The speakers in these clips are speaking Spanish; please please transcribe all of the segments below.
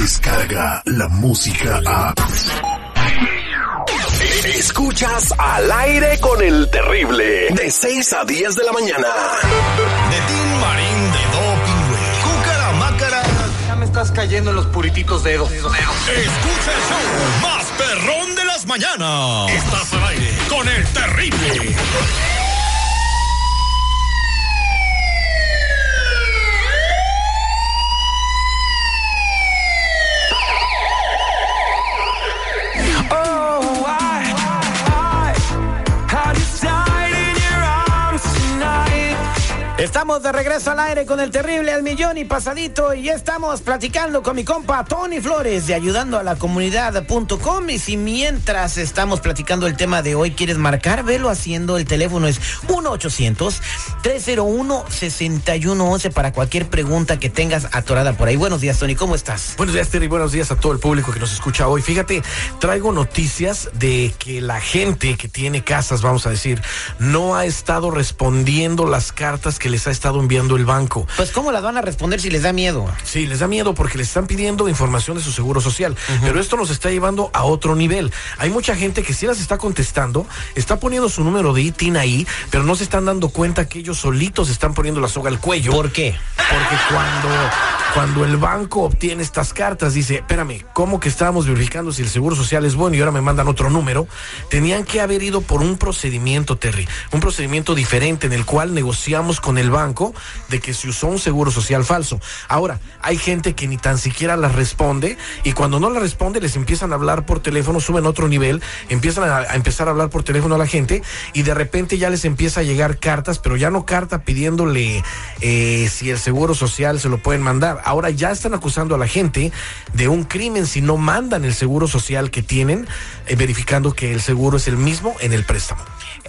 llega la música a... Escuchas al aire con el terrible de 6 a 10 de la mañana. De Tim Marín de Doping, Cúcara Mácara. Ya me estás cayendo en los purititos dedos. Escucha el show más perrón de las mañanas. Estás al aire con el terrible. Estamos de regreso al aire con el terrible al millón y pasadito y estamos platicando con mi compa Tony Flores de ayudando a la comunidad.com y si mientras estamos platicando el tema de hoy quieres marcar, velo haciendo, el teléfono es 1-800-301-6111 para cualquier pregunta que tengas atorada por ahí. Buenos días Tony, ¿cómo estás? Buenos días, Terry. Buenos días a todo el público que nos escucha hoy. Fíjate, traigo noticias de que la gente que tiene casas, vamos a decir, no ha estado respondiendo las cartas que les ha estado enviando el banco. Pues ¿cómo las van a responder si les da miedo? Sí, les da miedo porque les están pidiendo información de su seguro social. Pero esto nos está llevando a otro nivel. Hay mucha gente que sí las está contestando, está poniendo su número de ITIN ahí, pero no se están dando cuenta que ellos solitos están poniendo la soga al cuello. ¿Por qué? Porque cuando, cuando el banco obtiene estas cartas, dice, espérame, ¿cómo que estábamos verificando si el seguro social es bueno y ahora me mandan otro número? Tenían que haber ido por un procedimiento, Terry, un procedimiento diferente en el cual negociamos con el banco de que se usó un seguro social falso. Ahora, hay gente que ni tan siquiera las responde y cuando no la responde les empiezan a hablar por teléfono, suben otro nivel, empiezan a, a empezar a hablar por teléfono a la gente y de repente ya les empieza a llegar cartas, pero ya no carta pidiéndole eh, si el seguro social se lo pueden mandar. Ahora ya están acusando a la gente de un crimen si no mandan el seguro social que tienen, eh, verificando que el seguro es el mismo en el préstamo.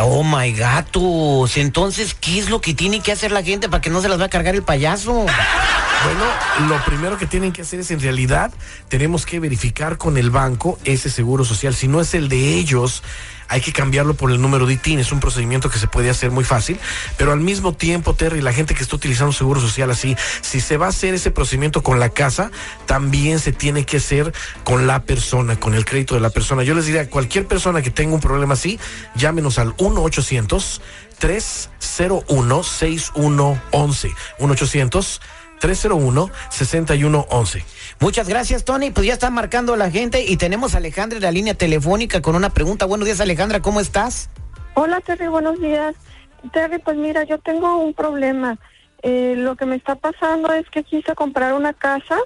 Oh my gatos. Entonces, ¿qué es lo que tiene que hacer la gente para que no se las va a cargar el payaso? Bueno, lo primero que tienen que hacer es en realidad tenemos que verificar con el banco ese seguro social. Si no es el de ellos, hay que cambiarlo por el número de ITIN. Es un procedimiento que se puede hacer muy fácil, pero al mismo tiempo, Terry, la gente que está utilizando seguro social así, si se va a hacer ese procedimiento con la casa, también se tiene que hacer con la persona, con el crédito de la persona. Yo les diría, cualquier persona que tenga un problema así, llámenos al 1 800 301 6111 1 800 301-6111. Muchas gracias, Tony. Pues ya están marcando la gente y tenemos a Alejandra en la línea telefónica con una pregunta. Buenos días, Alejandra, ¿cómo estás? Hola Terry, buenos días. Terry, pues mira, yo tengo un problema. Eh, lo que me está pasando es que quise comprar una casa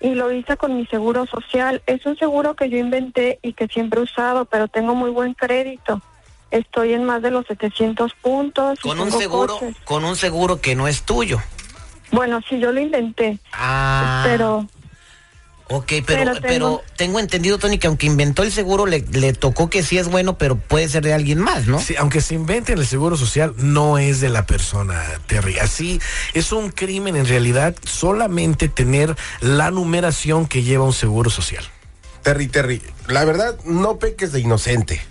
y lo hice con mi seguro social. Es un seguro que yo inventé y que siempre he usado, pero tengo muy buen crédito. Estoy en más de los 700 puntos. Con un seguro, coches. con un seguro que no es tuyo. Bueno, sí, yo lo intenté, Ah. pero Ok, pero, Pero pero, tengo- tengo entendido, Tony, que aunque inventó el seguro, le, le tocó que sí es bueno, pero puede ser de alguien más, ¿no? Sí, aunque se inventen el seguro social, no es de la persona, Terry. Así es un crimen en realidad solamente tener la numeración que lleva un seguro social. Terry, Terry, la verdad, no peques de inocente.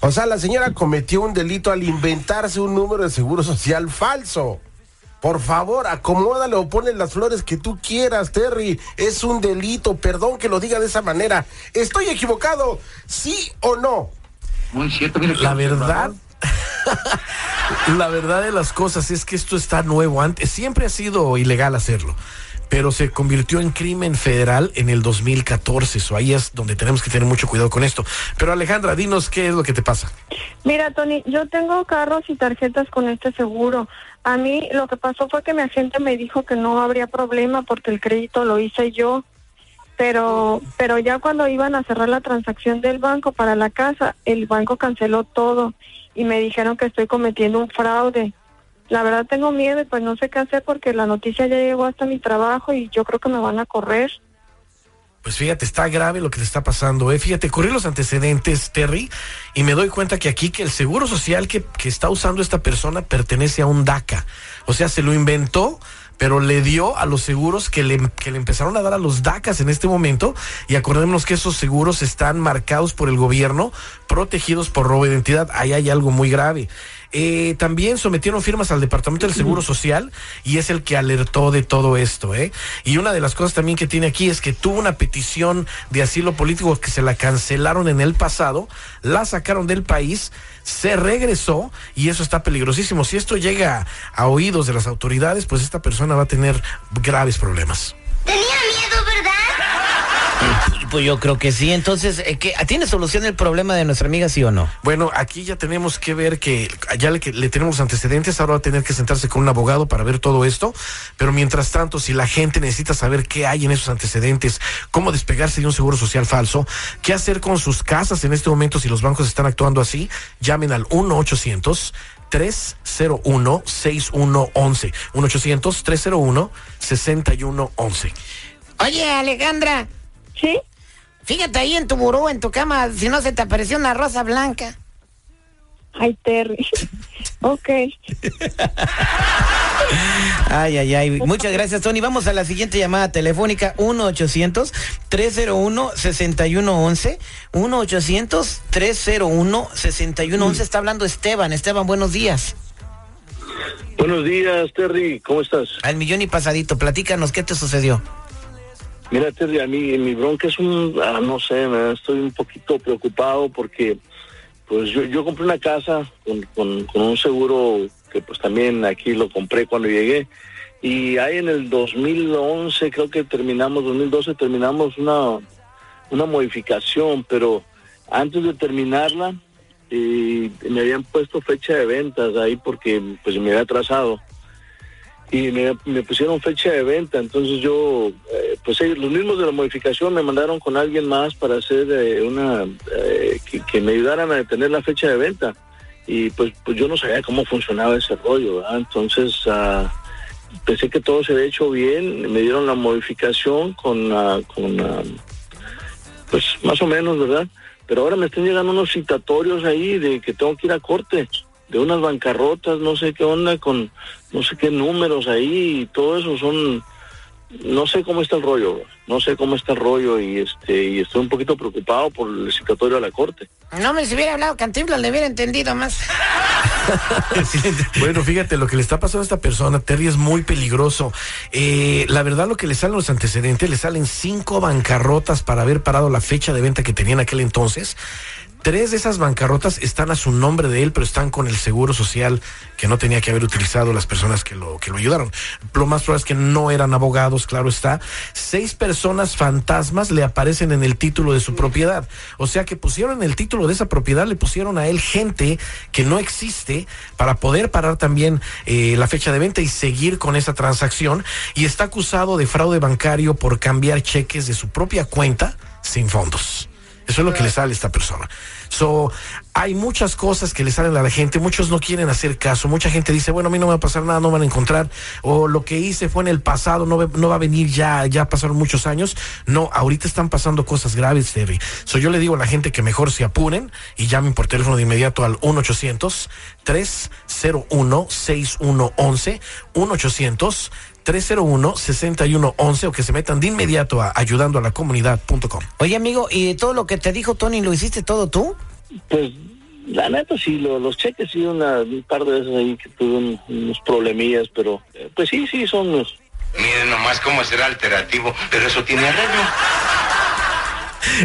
O sea, la señora cometió un delito al inventarse un número de seguro social falso. Por favor, acomódale o ponle las flores que tú quieras, Terry. Es un delito, perdón que lo diga de esa manera. ¿Estoy equivocado? ¿Sí o no? La verdad, la verdad de las cosas es que esto está nuevo. Antes siempre ha sido ilegal hacerlo, pero se convirtió en crimen federal en el 2014. Eso ahí es donde tenemos que tener mucho cuidado con esto. Pero Alejandra, dinos qué es lo que te pasa. Mira, Tony, yo tengo carros y tarjetas con este seguro. A mí lo que pasó fue que mi agente me dijo que no habría problema porque el crédito lo hice yo. Pero, pero ya cuando iban a cerrar la transacción del banco para la casa, el banco canceló todo y me dijeron que estoy cometiendo un fraude. La verdad tengo miedo y pues no sé qué hacer porque la noticia ya llegó hasta mi trabajo y yo creo que me van a correr. Pues fíjate, está grave lo que te está pasando, ¿eh? Fíjate, corrí los antecedentes, Terry, y me doy cuenta que aquí que el seguro social que, que está usando esta persona pertenece a un DACA. O sea, se lo inventó, pero le dio a los seguros que le, que le empezaron a dar a los DACAs en este momento. Y acordémonos que esos seguros están marcados por el gobierno, protegidos por robo de identidad. Ahí hay algo muy grave. Eh, también sometieron firmas al Departamento del Seguro Social y es el que alertó de todo esto. ¿eh? Y una de las cosas también que tiene aquí es que tuvo una petición de asilo político que se la cancelaron en el pasado, la sacaron del país, se regresó y eso está peligrosísimo. Si esto llega a oídos de las autoridades, pues esta persona va a tener graves problemas. Tenía miedo, ¿verdad? Pues yo creo que sí. Entonces, eh, ¿qué- ¿tiene solución el problema de nuestra amiga, sí o no? Bueno, aquí ya tenemos que ver que ya le, que le tenemos antecedentes, ahora va a tener que sentarse con un abogado para ver todo esto, pero mientras tanto, si la gente necesita saber qué hay en esos antecedentes, cómo despegarse de un seguro social falso, qué hacer con sus casas en este momento si los bancos están actuando así, llamen al 1 800 301 6111 1 800 301 6111 Oye, Alejandra, ¿Sí? Fíjate ahí en tu buró, en tu cama, si no se te apareció una rosa blanca. Ay, Terry. ok. Ay, ay, ay. Muchas gracias, Tony. Vamos a la siguiente llamada telefónica, 1-800-301-6111. 1-800-301-6111. Está hablando Esteban. Esteban, buenos días. Buenos días, Terry. ¿Cómo estás? Al millón y pasadito, platícanos, ¿qué te sucedió? Mira, Terry, a mí mi bronca es un, ah, no sé, estoy un poquito preocupado porque, pues yo, yo compré una casa con, un seguro que pues también aquí lo compré cuando llegué y ahí en el 2011 creo que terminamos, 2012 terminamos una, una modificación, pero antes de terminarla eh, me habían puesto fecha de ventas ahí porque pues me había atrasado. y me, me pusieron fecha de venta. Entonces yo, eh, pues ellos, los mismos de la modificación me mandaron con alguien más para hacer eh, una, eh, que, me ayudaran a detener la fecha de venta. Y pues, pues yo no sabía cómo funcionaba ese rollo, ¿verdad? Entonces ah, pensé que todo se había hecho bien, me dieron la modificación con, ah, con ah, pues más o menos, ¿verdad? Pero ahora me están llegando unos citatorios ahí de que tengo que ir a corte, de unas bancarrotas, no sé qué onda, con no sé qué números ahí y todo eso son, no sé cómo está el rollo, no sé cómo está el rollo y este y estoy un poquito preocupado por el citatorio a la corte. No me si hubiera hablado Cantinflas, le hubiera entendido más. Bueno, fíjate, lo que le está pasando a esta persona, Terry, es muy peligroso. Eh, la verdad, lo que le salen los antecedentes, le salen cinco bancarrotas para haber parado la fecha de venta que tenía en aquel entonces. Tres de esas bancarrotas están a su nombre de él, pero están con el seguro social que no tenía que haber utilizado las personas que lo, que lo ayudaron. Lo más probable es que no eran abogados, claro está. Seis personas fantasmas le aparecen en el título de su propiedad. O sea que pusieron en el título de esa propiedad, le pusieron a él gente que no existe para poder parar también eh, la fecha de venta y seguir con esa transacción. Y está acusado de fraude bancario por cambiar cheques de su propia cuenta sin fondos. Eso es lo que le sale a esta persona. So, hay muchas cosas que le salen a la gente, muchos no quieren hacer caso, mucha gente dice, bueno, a mí no me va a pasar nada, no van a encontrar, o lo que hice fue en el pasado, no, no va a venir ya, ya pasaron muchos años. No, ahorita están pasando cosas graves, Terry. So, yo le digo a la gente que mejor se apuren y llamen por teléfono de inmediato al 1-800-301-6111, 1-800 301-6111 o que se metan de inmediato a ayudando a la comunidad.com. Oye, amigo, ¿y todo lo que te dijo Tony lo hiciste todo tú? Pues la neta sí, lo- los cheques sí, una, un par de veces ahí que tuve un- unos problemillas, pero eh, pues sí, sí, son los... Miren nomás cómo será alternativo, pero eso tiene arreglo.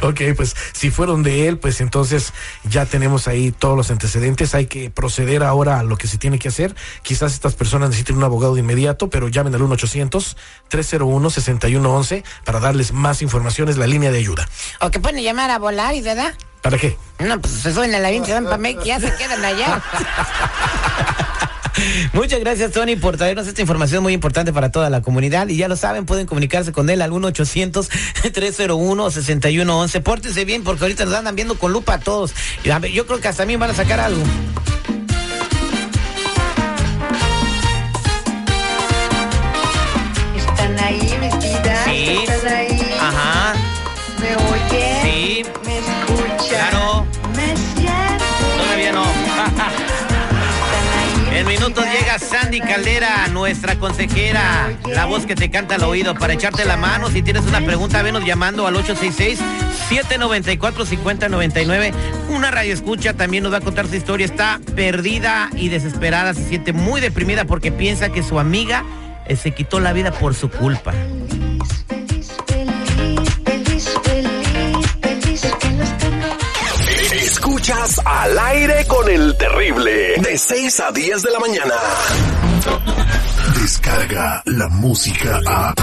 Ok, pues si fueron de él, pues entonces ya tenemos ahí todos los antecedentes. Hay que proceder ahora a lo que se tiene que hacer. Quizás estas personas necesiten un abogado de inmediato, pero llamen al 1-800-301-6111 para darles más información. Es la línea de ayuda. O que pueden llamar a volar y ¿verdad? ¿Para qué? No, pues se suben a la 20 se van para México y ya se quedan allá. Muchas gracias, Tony, por traernos esta información muy importante para toda la comunidad. Y ya lo saben, pueden comunicarse con él al 1-800-301-6111. Pórtense bien, porque ahorita nos andan viendo con lupa a todos. Yo creo que hasta a mí van a sacar algo. ¿Están ahí? Sí. ¿Están ahí? Ajá, ¿Me oyen? sí, ¿Me escuchan? Claro. ¿Me sienten? todavía no. ¿Están ahí? El mis minuto vidas? llega Sandy Caldera, nuestra consejera, la voz que te canta al oído para echarte la mano. Si tienes una pregunta, venos llamando al 866-794-5099. Una radio escucha también nos va a contar su historia. Está perdida y desesperada, se siente muy deprimida porque piensa que su amiga eh, se quitó la vida por su culpa. Escuchas al aire con el terrible. De 6 a 10 de la mañana. Descarga la música a.